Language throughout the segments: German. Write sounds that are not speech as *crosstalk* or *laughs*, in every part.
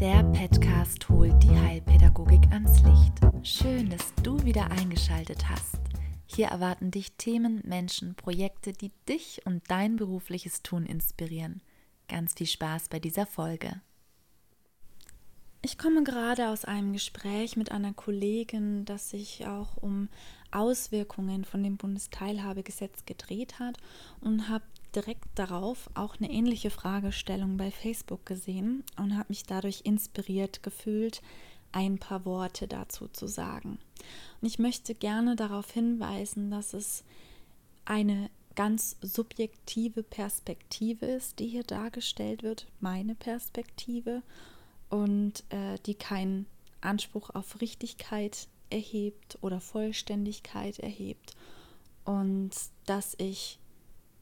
Der Podcast holt die Heilpädagogik ans Licht. Schön, dass du wieder eingeschaltet hast. Hier erwarten dich Themen, Menschen, Projekte, die dich und dein berufliches Tun inspirieren. Ganz viel Spaß bei dieser Folge. Ich komme gerade aus einem Gespräch mit einer Kollegin, das sich auch um Auswirkungen von dem Bundesteilhabegesetz gedreht hat und habe direkt darauf auch eine ähnliche Fragestellung bei Facebook gesehen und habe mich dadurch inspiriert gefühlt, ein paar Worte dazu zu sagen. Und ich möchte gerne darauf hinweisen, dass es eine ganz subjektive Perspektive ist, die hier dargestellt wird, meine Perspektive, und äh, die keinen Anspruch auf Richtigkeit erhebt oder Vollständigkeit erhebt und dass ich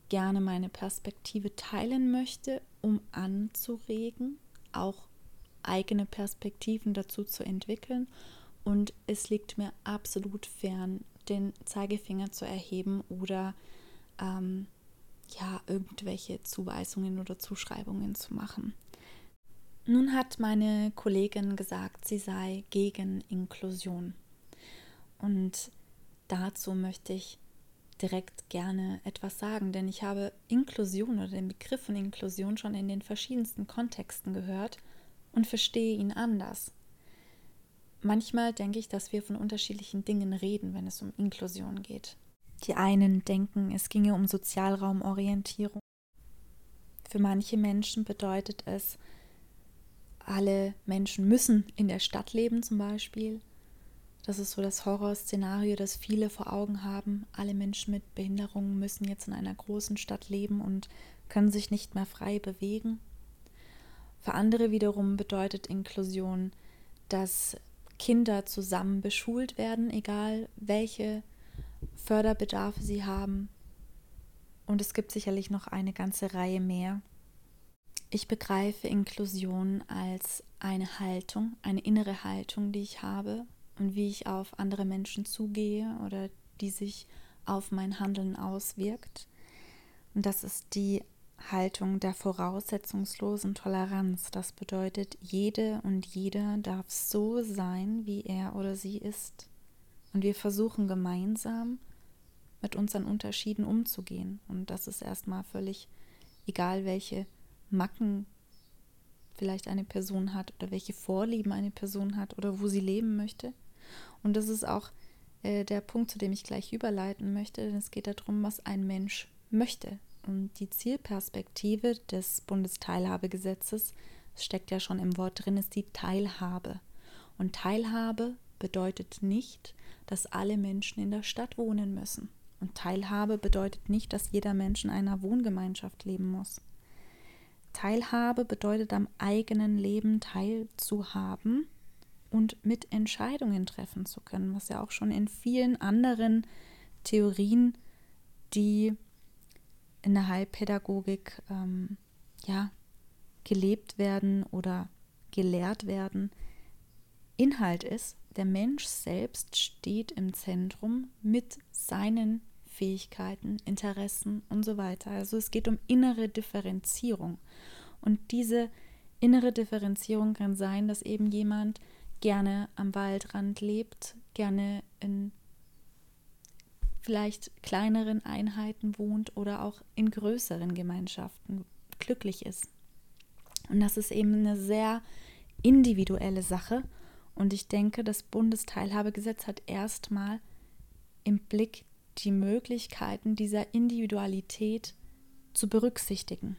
gerne meine Perspektive teilen möchte, um anzuregen, auch eigene Perspektiven dazu zu entwickeln. Und es liegt mir absolut fern, den Zeigefinger zu erheben oder ähm, ja, irgendwelche Zuweisungen oder Zuschreibungen zu machen. Nun hat meine Kollegin gesagt, sie sei gegen Inklusion. Und dazu möchte ich direkt gerne etwas sagen, denn ich habe Inklusion oder den Begriff von Inklusion schon in den verschiedensten Kontexten gehört und verstehe ihn anders. Manchmal denke ich, dass wir von unterschiedlichen Dingen reden, wenn es um Inklusion geht. Die einen denken, es ginge um Sozialraumorientierung. Für manche Menschen bedeutet es, alle Menschen müssen in der Stadt leben zum Beispiel. Das ist so das Horrorszenario, das viele vor Augen haben. Alle Menschen mit Behinderungen müssen jetzt in einer großen Stadt leben und können sich nicht mehr frei bewegen. Für andere wiederum bedeutet Inklusion, dass Kinder zusammen beschult werden, egal welche Förderbedarfe sie haben. Und es gibt sicherlich noch eine ganze Reihe mehr. Ich begreife Inklusion als eine Haltung, eine innere Haltung, die ich habe, und wie ich auf andere Menschen zugehe oder die sich auf mein Handeln auswirkt. Und das ist die Haltung der voraussetzungslosen Toleranz. Das bedeutet, jede und jeder darf so sein, wie er oder sie ist. Und wir versuchen gemeinsam mit unseren Unterschieden umzugehen. Und das ist erstmal völlig egal, welche Macken vielleicht eine Person hat oder welche Vorlieben eine Person hat oder wo sie leben möchte. Und das ist auch äh, der Punkt, zu dem ich gleich überleiten möchte, denn es geht darum, was ein Mensch möchte. Und die Zielperspektive des Bundesteilhabegesetzes, steckt ja schon im Wort drin, ist die Teilhabe. Und Teilhabe bedeutet nicht, dass alle Menschen in der Stadt wohnen müssen. Und Teilhabe bedeutet nicht, dass jeder Mensch in einer Wohngemeinschaft leben muss. Teilhabe bedeutet am eigenen Leben teilzuhaben und mit Entscheidungen treffen zu können, was ja auch schon in vielen anderen Theorien, die in der Heilpädagogik ähm, ja, gelebt werden oder gelehrt werden, Inhalt ist, der Mensch selbst steht im Zentrum mit seinen Fähigkeiten, Interessen und so weiter. Also es geht um innere Differenzierung. Und diese innere Differenzierung kann sein, dass eben jemand gerne am Waldrand lebt, gerne in vielleicht kleineren Einheiten wohnt oder auch in größeren Gemeinschaften glücklich ist. Und das ist eben eine sehr individuelle Sache. Und ich denke, das Bundesteilhabegesetz hat erstmal im Blick die Möglichkeiten dieser Individualität zu berücksichtigen.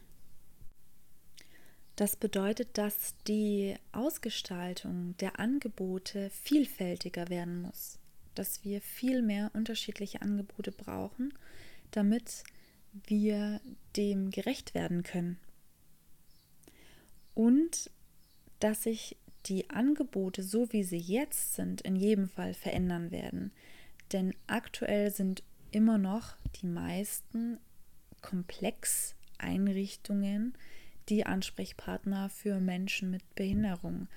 Das bedeutet, dass die Ausgestaltung der Angebote vielfältiger werden muss, dass wir viel mehr unterschiedliche Angebote brauchen, damit wir dem gerecht werden können. Und dass sich die Angebote, so wie sie jetzt sind, in jedem Fall verändern werden. Denn aktuell sind immer noch die meisten Komplexeinrichtungen, die Ansprechpartner für Menschen mit Behinderung.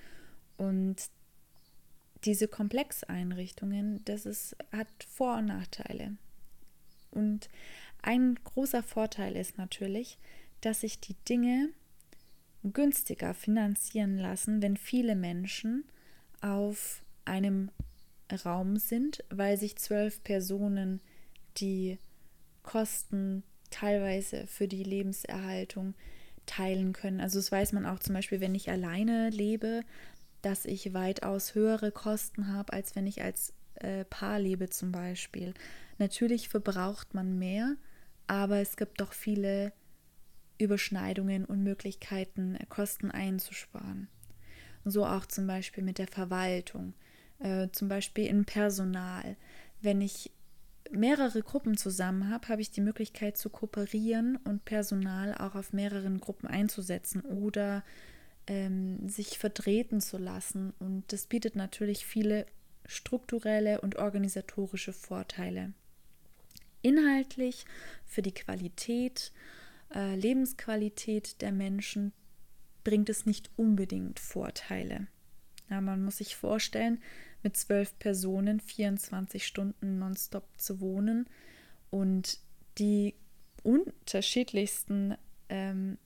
Und diese Komplexeinrichtungen, das ist, hat Vor- und Nachteile. Und ein großer Vorteil ist natürlich, dass sich die Dinge günstiger finanzieren lassen, wenn viele Menschen auf einem Raum sind, weil sich zwölf Personen die Kosten teilweise für die Lebenserhaltung teilen können. Also das weiß man auch zum Beispiel, wenn ich alleine lebe, dass ich weitaus höhere Kosten habe, als wenn ich als äh, Paar lebe zum Beispiel. Natürlich verbraucht man mehr, aber es gibt doch viele Überschneidungen und Möglichkeiten, Kosten einzusparen. So auch zum Beispiel mit der Verwaltung, äh, zum Beispiel in Personal. Wenn ich mehrere Gruppen zusammen habe, habe ich die Möglichkeit zu kooperieren und Personal auch auf mehreren Gruppen einzusetzen oder ähm, sich vertreten zu lassen. Und das bietet natürlich viele strukturelle und organisatorische Vorteile. Inhaltlich für die Qualität, äh, Lebensqualität der Menschen bringt es nicht unbedingt Vorteile. Ja, man muss sich vorstellen, mit zwölf Personen 24 Stunden nonstop zu wohnen und die unterschiedlichsten ähm,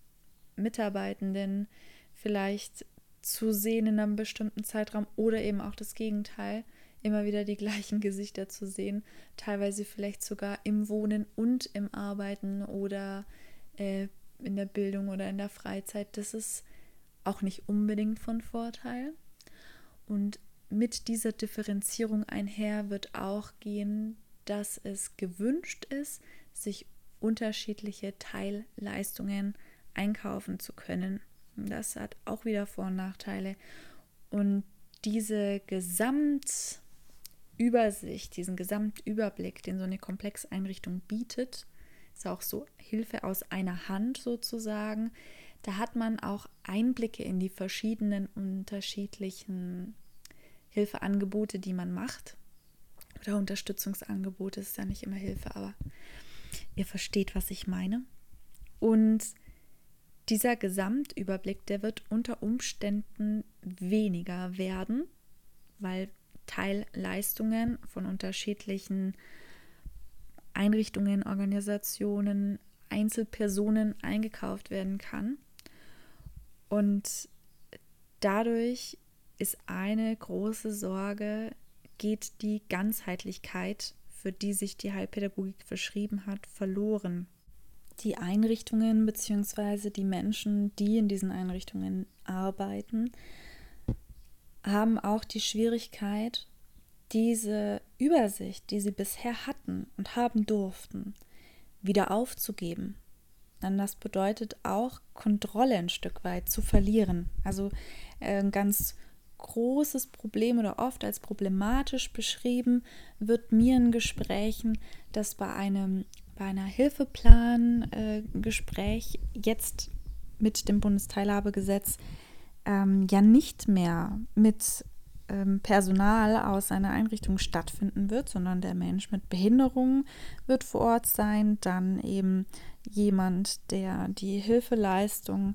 Mitarbeitenden vielleicht zu sehen in einem bestimmten Zeitraum oder eben auch das Gegenteil, immer wieder die gleichen *laughs* Gesichter zu sehen, teilweise vielleicht sogar im Wohnen und im Arbeiten oder äh, in der Bildung oder in der Freizeit. Das ist auch nicht unbedingt von Vorteil. Und mit dieser Differenzierung einher wird auch gehen, dass es gewünscht ist, sich unterschiedliche Teilleistungen einkaufen zu können. Das hat auch wieder Vor- und Nachteile. Und diese Gesamtübersicht, diesen Gesamtüberblick, den so eine Komplexeinrichtung bietet, ist auch so Hilfe aus einer Hand sozusagen. Da hat man auch Einblicke in die verschiedenen unterschiedlichen Hilfeangebote, die man macht. Oder Unterstützungsangebote ist ja nicht immer Hilfe, aber ihr versteht, was ich meine. Und dieser Gesamtüberblick, der wird unter Umständen weniger werden, weil Teilleistungen von unterschiedlichen Einrichtungen, Organisationen, Einzelpersonen eingekauft werden kann. Und dadurch ist eine große Sorge, geht die Ganzheitlichkeit, für die sich die Heilpädagogik verschrieben hat, verloren. Die Einrichtungen bzw. die Menschen, die in diesen Einrichtungen arbeiten, haben auch die Schwierigkeit, diese Übersicht, die sie bisher hatten und haben durften, wieder aufzugeben. Denn das bedeutet auch, Kontrolle ein Stück weit zu verlieren. Also äh, ganz großes Problem oder oft als problematisch beschrieben wird mir in Gesprächen, dass bei einem bei einer Hilfeplan-Gespräch äh, jetzt mit dem Bundesteilhabegesetz ähm, ja nicht mehr mit ähm, Personal aus einer Einrichtung stattfinden wird, sondern der Mensch mit Behinderung wird vor Ort sein, dann eben jemand, der die Hilfeleistung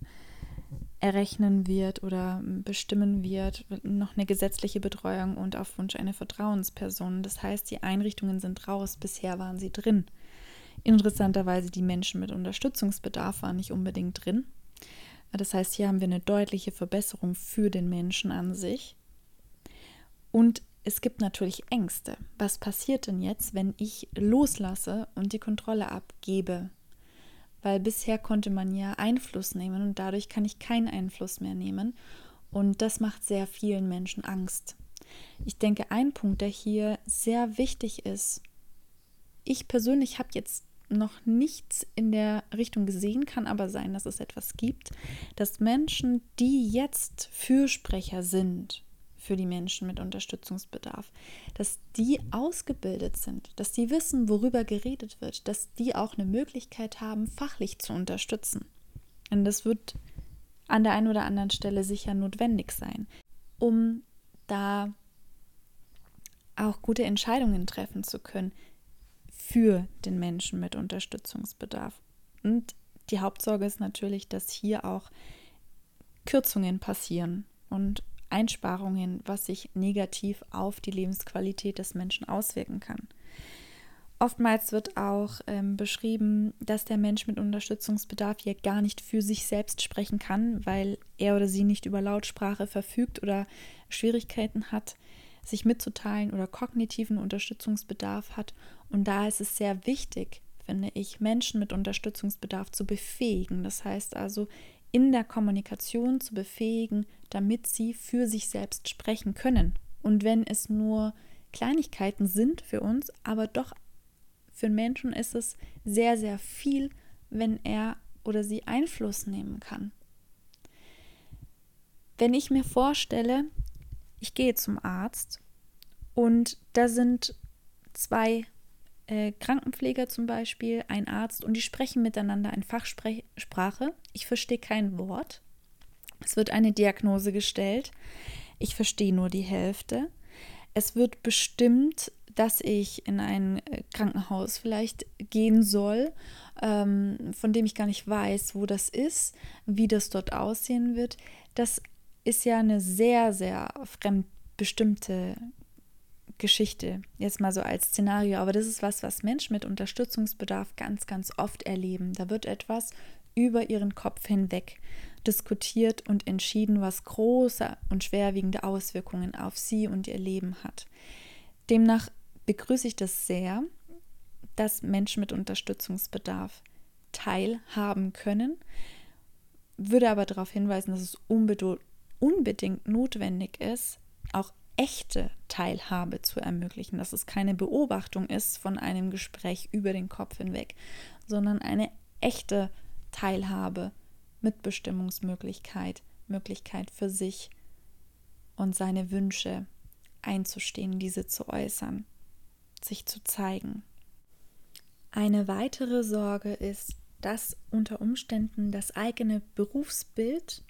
errechnen wird oder bestimmen wird, noch eine gesetzliche Betreuung und auf Wunsch eine Vertrauensperson. Das heißt, die Einrichtungen sind raus, bisher waren sie drin. Interessanterweise die Menschen mit Unterstützungsbedarf waren nicht unbedingt drin. Das heißt, hier haben wir eine deutliche Verbesserung für den Menschen an sich. Und es gibt natürlich Ängste. Was passiert denn jetzt, wenn ich loslasse und die Kontrolle abgebe? Weil bisher konnte man ja Einfluss nehmen und dadurch kann ich keinen Einfluss mehr nehmen. Und das macht sehr vielen Menschen Angst. Ich denke, ein Punkt, der hier sehr wichtig ist, ich persönlich habe jetzt noch nichts in der Richtung gesehen, kann aber sein, dass es etwas gibt, dass Menschen, die jetzt Fürsprecher sind für die Menschen mit Unterstützungsbedarf, dass die ausgebildet sind, dass die wissen, worüber geredet wird, dass die auch eine Möglichkeit haben, fachlich zu unterstützen. Und das wird an der einen oder anderen Stelle sicher notwendig sein, um da auch gute Entscheidungen treffen zu können für den Menschen mit Unterstützungsbedarf. Und die Hauptsorge ist natürlich, dass hier auch Kürzungen passieren und Einsparungen, was sich negativ auf die Lebensqualität des Menschen auswirken kann. Oftmals wird auch ähm, beschrieben, dass der Mensch mit Unterstützungsbedarf hier gar nicht für sich selbst sprechen kann, weil er oder sie nicht über Lautsprache verfügt oder Schwierigkeiten hat, sich mitzuteilen oder kognitiven Unterstützungsbedarf hat. Und da ist es sehr wichtig, finde ich, Menschen mit Unterstützungsbedarf zu befähigen. Das heißt also, in der Kommunikation zu befähigen, damit sie für sich selbst sprechen können. Und wenn es nur Kleinigkeiten sind für uns, aber doch für einen Menschen ist es sehr, sehr viel, wenn er oder sie Einfluss nehmen kann. Wenn ich mir vorstelle, ich gehe zum Arzt und da sind zwei äh, Krankenpfleger zum Beispiel, ein Arzt und die sprechen miteinander in Fachsprache. Ich verstehe kein Wort. Es wird eine Diagnose gestellt. Ich verstehe nur die Hälfte. Es wird bestimmt, dass ich in ein äh, Krankenhaus vielleicht gehen soll, ähm, von dem ich gar nicht weiß, wo das ist, wie das dort aussehen wird. Das ist ja eine sehr, sehr fremdbestimmte Geschichte, jetzt mal so als Szenario, aber das ist was, was Menschen mit Unterstützungsbedarf ganz, ganz oft erleben. Da wird etwas über ihren Kopf hinweg diskutiert und entschieden, was große und schwerwiegende Auswirkungen auf sie und ihr Leben hat. Demnach begrüße ich das sehr, dass Menschen mit Unterstützungsbedarf teilhaben können, würde aber darauf hinweisen, dass es unbedingt notwendig ist, auch echte Teilhabe zu ermöglichen, dass es keine Beobachtung ist von einem Gespräch über den Kopf hinweg, sondern eine echte Teilhabe Mitbestimmungsmöglichkeit, Möglichkeit für sich und seine Wünsche einzustehen, diese zu äußern, sich zu zeigen. Eine weitere Sorge ist, dass unter Umständen das eigene Berufsbild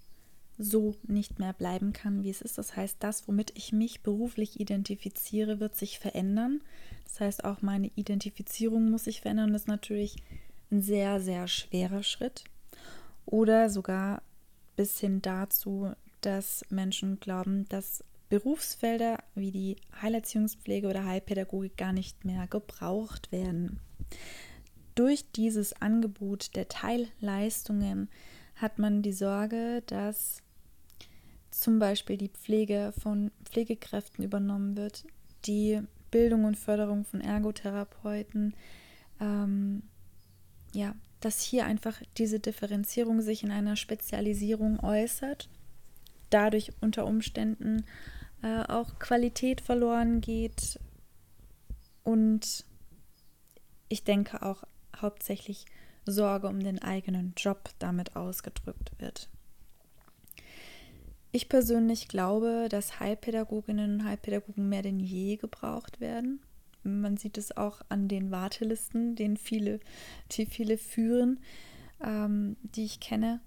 so nicht mehr bleiben kann, wie es ist. Das heißt, das, womit ich mich beruflich identifiziere, wird sich verändern. Das heißt, auch meine Identifizierung muss sich verändern. Das ist natürlich ein sehr, sehr schwerer Schritt oder sogar bis hin dazu, dass Menschen glauben, dass Berufsfelder wie die Heilerziehungspflege oder Heilpädagogik gar nicht mehr gebraucht werden. Durch dieses Angebot der Teilleistungen hat man die Sorge, dass zum Beispiel die Pflege von Pflegekräften übernommen wird, die Bildung und Förderung von Ergotherapeuten, ähm, ja, dass hier einfach diese Differenzierung sich in einer Spezialisierung äußert, dadurch unter Umständen äh, auch Qualität verloren geht und ich denke auch hauptsächlich Sorge um den eigenen Job damit ausgedrückt wird. Ich persönlich glaube, dass Heilpädagoginnen und Heilpädagogen mehr denn je gebraucht werden. Man sieht es auch an den Wartelisten, den viele, die viele führen, ähm, die ich kenne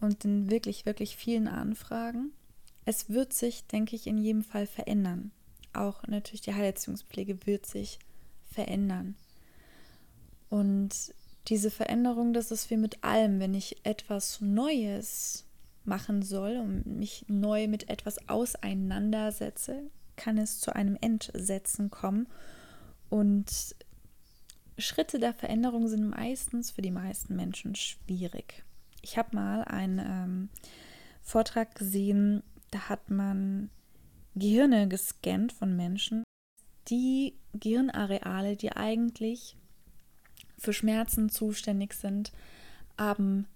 und in wirklich, wirklich vielen Anfragen. Es wird sich, denke ich, in jedem Fall verändern. Auch natürlich die Heilerziehungspflege wird sich verändern. Und diese Veränderung, das ist wie mit allem, wenn ich etwas Neues machen soll und mich neu mit etwas auseinandersetze, kann es zu einem Entsetzen kommen. Und Schritte der Veränderung sind meistens für die meisten Menschen schwierig. Ich habe mal einen ähm, Vortrag gesehen, da hat man Gehirne gescannt von Menschen. Die Gehirnareale, die eigentlich für Schmerzen zuständig sind, haben,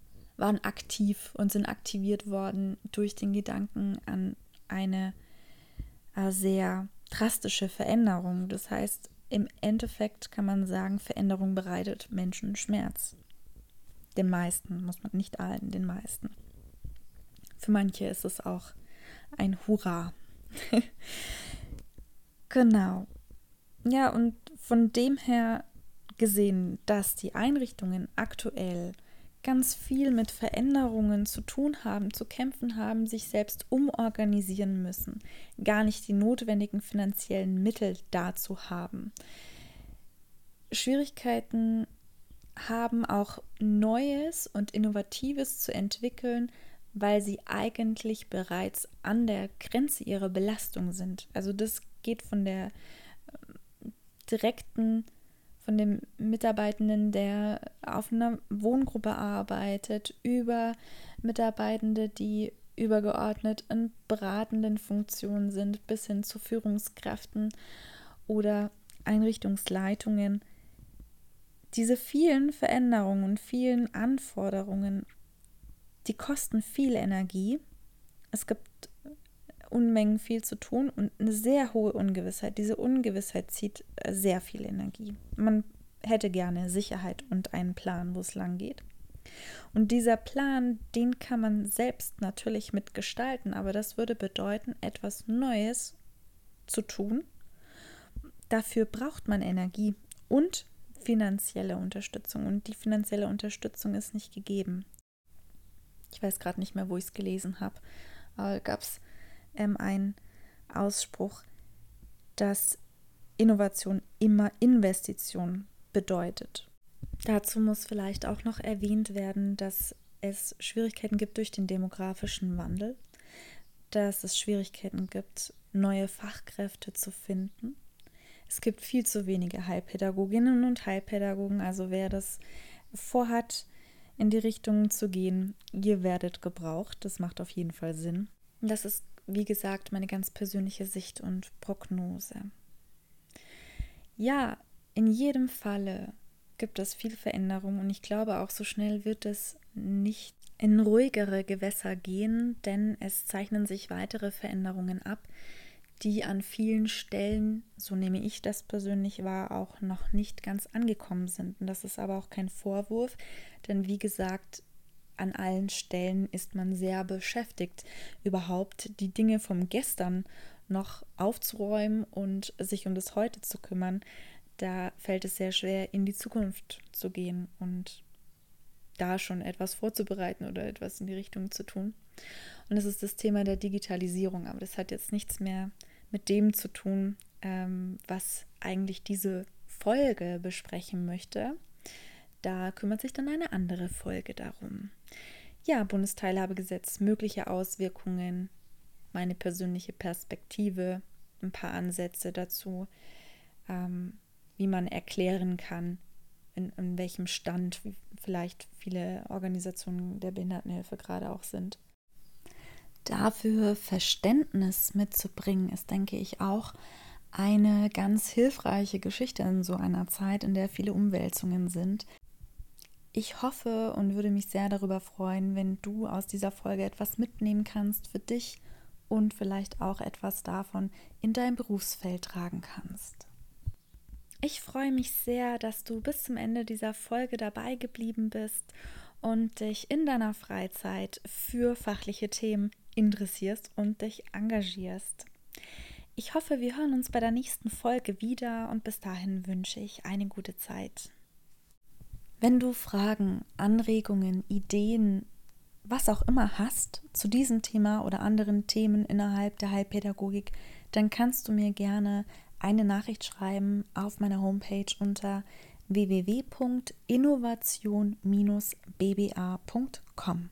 waren aktiv und sind aktiviert worden durch den Gedanken an eine äh, sehr drastische Veränderung. Das heißt, im Endeffekt kann man sagen, Veränderung bereitet Menschen Schmerz. Den meisten, muss man nicht allen, den meisten. Für manche ist es auch ein Hurra. *laughs* genau. Ja, und von dem her gesehen, dass die Einrichtungen aktuell ganz viel mit Veränderungen zu tun haben, zu kämpfen haben, sich selbst umorganisieren müssen, gar nicht die notwendigen finanziellen Mittel dazu haben. Schwierigkeiten haben auch Neues und Innovatives zu entwickeln, weil sie eigentlich bereits an der Grenze ihrer Belastung sind. Also das geht von der ähm, direkten von dem Mitarbeitenden, der auf einer Wohngruppe arbeitet, über Mitarbeitende, die übergeordnet in beratenden Funktionen sind, bis hin zu Führungskräften oder Einrichtungsleitungen. Diese vielen Veränderungen und vielen Anforderungen, die kosten viel Energie. Es gibt Unmengen viel zu tun und eine sehr hohe Ungewissheit. Diese Ungewissheit zieht äh, sehr viel Energie. Man hätte gerne Sicherheit und einen Plan, wo es lang geht. Und dieser Plan, den kann man selbst natürlich mitgestalten, aber das würde bedeuten, etwas Neues zu tun. Dafür braucht man Energie und finanzielle Unterstützung. Und die finanzielle Unterstützung ist nicht gegeben. Ich weiß gerade nicht mehr, wo ich es gelesen habe, aber gab es ähm, einen Ausspruch, dass Innovation immer Investition bedeutet. Dazu muss vielleicht auch noch erwähnt werden, dass es Schwierigkeiten gibt durch den demografischen Wandel, dass es Schwierigkeiten gibt, neue Fachkräfte zu finden. Es gibt viel zu wenige Heilpädagoginnen und Heilpädagogen, also wer das vorhat, in die Richtung zu gehen, ihr werdet gebraucht. Das macht auf jeden Fall Sinn. Das ist, wie gesagt, meine ganz persönliche Sicht und Prognose. Ja, in jedem Falle gibt es viel Veränderung und ich glaube auch so schnell wird es nicht in ruhigere Gewässer gehen, denn es zeichnen sich weitere Veränderungen ab, die an vielen Stellen, so nehme ich das persönlich wahr, auch noch nicht ganz angekommen sind. Und das ist aber auch kein Vorwurf, denn wie gesagt, an allen Stellen ist man sehr beschäftigt, überhaupt die Dinge vom Gestern noch aufzuräumen und sich um das Heute zu kümmern da fällt es sehr schwer, in die Zukunft zu gehen und da schon etwas vorzubereiten oder etwas in die Richtung zu tun. Und das ist das Thema der Digitalisierung, aber das hat jetzt nichts mehr mit dem zu tun, ähm, was eigentlich diese Folge besprechen möchte. Da kümmert sich dann eine andere Folge darum. Ja, Bundesteilhabegesetz, mögliche Auswirkungen, meine persönliche Perspektive, ein paar Ansätze dazu. Ähm, wie man erklären kann, in, in welchem Stand vielleicht viele Organisationen der Behindertenhilfe gerade auch sind. Dafür Verständnis mitzubringen, ist, denke ich, auch eine ganz hilfreiche Geschichte in so einer Zeit, in der viele Umwälzungen sind. Ich hoffe und würde mich sehr darüber freuen, wenn du aus dieser Folge etwas mitnehmen kannst für dich und vielleicht auch etwas davon in dein Berufsfeld tragen kannst. Ich freue mich sehr, dass du bis zum Ende dieser Folge dabei geblieben bist und dich in deiner Freizeit für fachliche Themen interessierst und dich engagierst. Ich hoffe, wir hören uns bei der nächsten Folge wieder und bis dahin wünsche ich eine gute Zeit. Wenn du Fragen, Anregungen, Ideen, was auch immer hast zu diesem Thema oder anderen Themen innerhalb der Heilpädagogik, dann kannst du mir gerne eine Nachricht schreiben auf meiner Homepage unter www.innovation-bba.com.